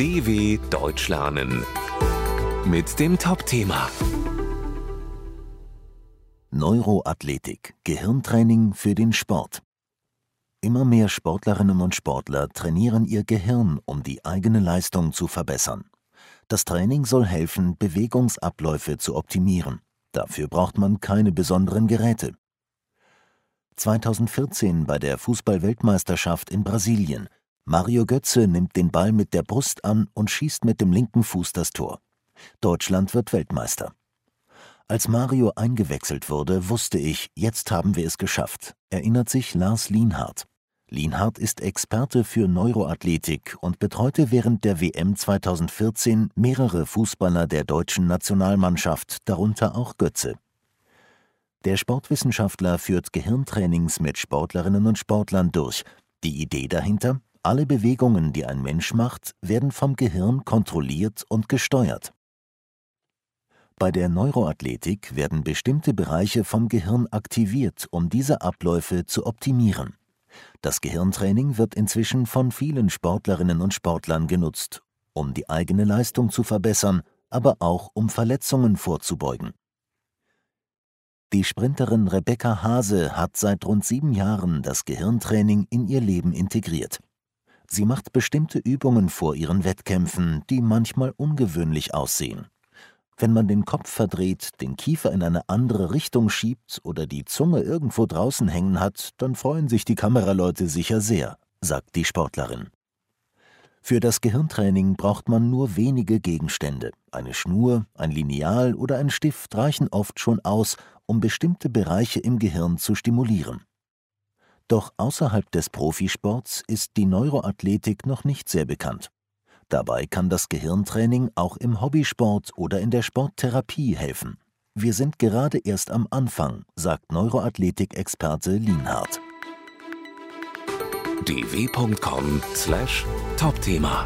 DW Deutsch lernen mit dem Top-Thema Neuroathletik, Gehirntraining für den Sport. Immer mehr Sportlerinnen und Sportler trainieren ihr Gehirn, um die eigene Leistung zu verbessern. Das Training soll helfen, Bewegungsabläufe zu optimieren. Dafür braucht man keine besonderen Geräte. 2014 bei der Fußball-Weltmeisterschaft in Brasilien. Mario Götze nimmt den Ball mit der Brust an und schießt mit dem linken Fuß das Tor. Deutschland wird Weltmeister. Als Mario eingewechselt wurde, wusste ich, jetzt haben wir es geschafft, erinnert sich Lars Lienhardt. Lienhardt ist Experte für Neuroathletik und betreute während der WM 2014 mehrere Fußballer der deutschen Nationalmannschaft, darunter auch Götze. Der Sportwissenschaftler führt Gehirntrainings mit Sportlerinnen und Sportlern durch. Die Idee dahinter? Alle Bewegungen, die ein Mensch macht, werden vom Gehirn kontrolliert und gesteuert. Bei der Neuroathletik werden bestimmte Bereiche vom Gehirn aktiviert, um diese Abläufe zu optimieren. Das Gehirntraining wird inzwischen von vielen Sportlerinnen und Sportlern genutzt, um die eigene Leistung zu verbessern, aber auch um Verletzungen vorzubeugen. Die Sprinterin Rebecca Hase hat seit rund sieben Jahren das Gehirntraining in ihr Leben integriert. Sie macht bestimmte Übungen vor ihren Wettkämpfen, die manchmal ungewöhnlich aussehen. Wenn man den Kopf verdreht, den Kiefer in eine andere Richtung schiebt oder die Zunge irgendwo draußen hängen hat, dann freuen sich die Kameraleute sicher sehr, sagt die Sportlerin. Für das Gehirntraining braucht man nur wenige Gegenstände. Eine Schnur, ein Lineal oder ein Stift reichen oft schon aus, um bestimmte Bereiche im Gehirn zu stimulieren. Doch außerhalb des Profisports ist die Neuroathletik noch nicht sehr bekannt. Dabei kann das Gehirntraining auch im Hobbysport oder in der Sporttherapie helfen. Wir sind gerade erst am Anfang, sagt Neuroathletik-Experte Lienhardt. dw.com/topthema